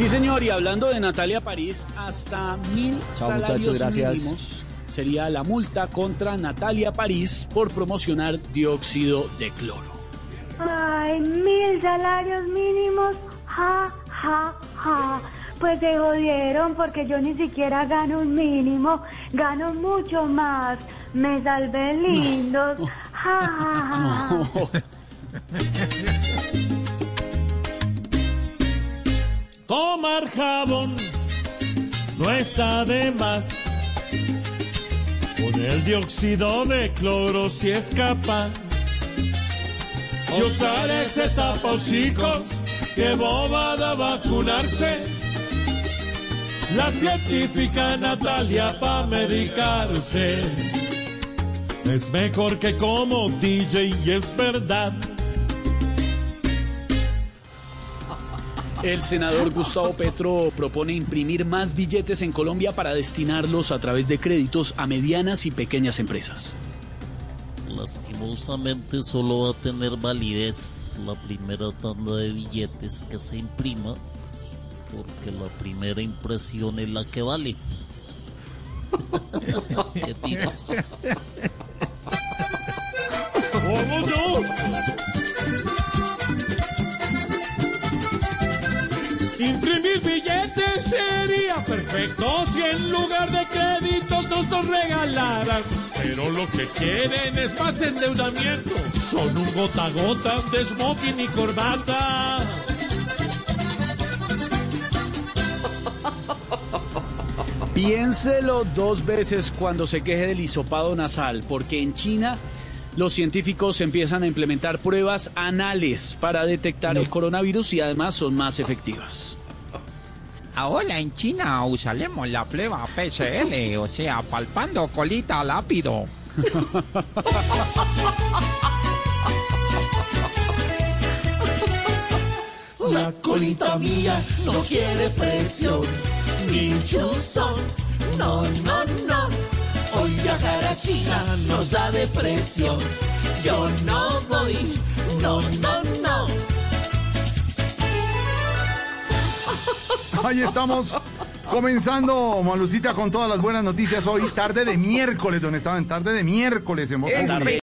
Sí, señor, y hablando de Natalia París, hasta mil Chao, salarios gracias. mínimos sería la multa contra Natalia París por promocionar dióxido de cloro. Ay, mil salarios mínimos. Ja, ja, ja. Pues se jodieron porque yo ni siquiera gano un mínimo, gano mucho más. Me salvé lindos. Ja, ja, ja. Tomar jabón no está de más. Con el dióxido de cloro si es capaz. Y usar ese tapahocicos que bobada vacunarse. La científica Natalia pa' medicarse. Es mejor que como DJ y es verdad. El senador Gustavo Petro propone imprimir más billetes en Colombia para destinarlos a través de créditos a medianas y pequeñas empresas. Lastimosamente solo va a tener validez la primera tanda de billetes que se imprima, porque la primera impresión es la que vale. ¿Qué tiras? Imprimir billetes sería perfecto si en lugar de créditos nos los regalaran. Pero lo que quieren es más endeudamiento. Son un gota a gota de smoking y corbata. Piénselo dos veces cuando se queje del hisopado nasal, porque en China los científicos empiezan a implementar pruebas anales para detectar el coronavirus y además son más efectivas. Ahora en China usaremos la prueba PCL, o sea, palpando colita lápido. La colita mía no quiere presión, ni chuzón, no. China nos da depresión. Yo no voy, no, no, no. Ahí estamos comenzando, Malucita, con todas las buenas noticias hoy, tarde de miércoles, don Esteban, tarde de miércoles en Populi.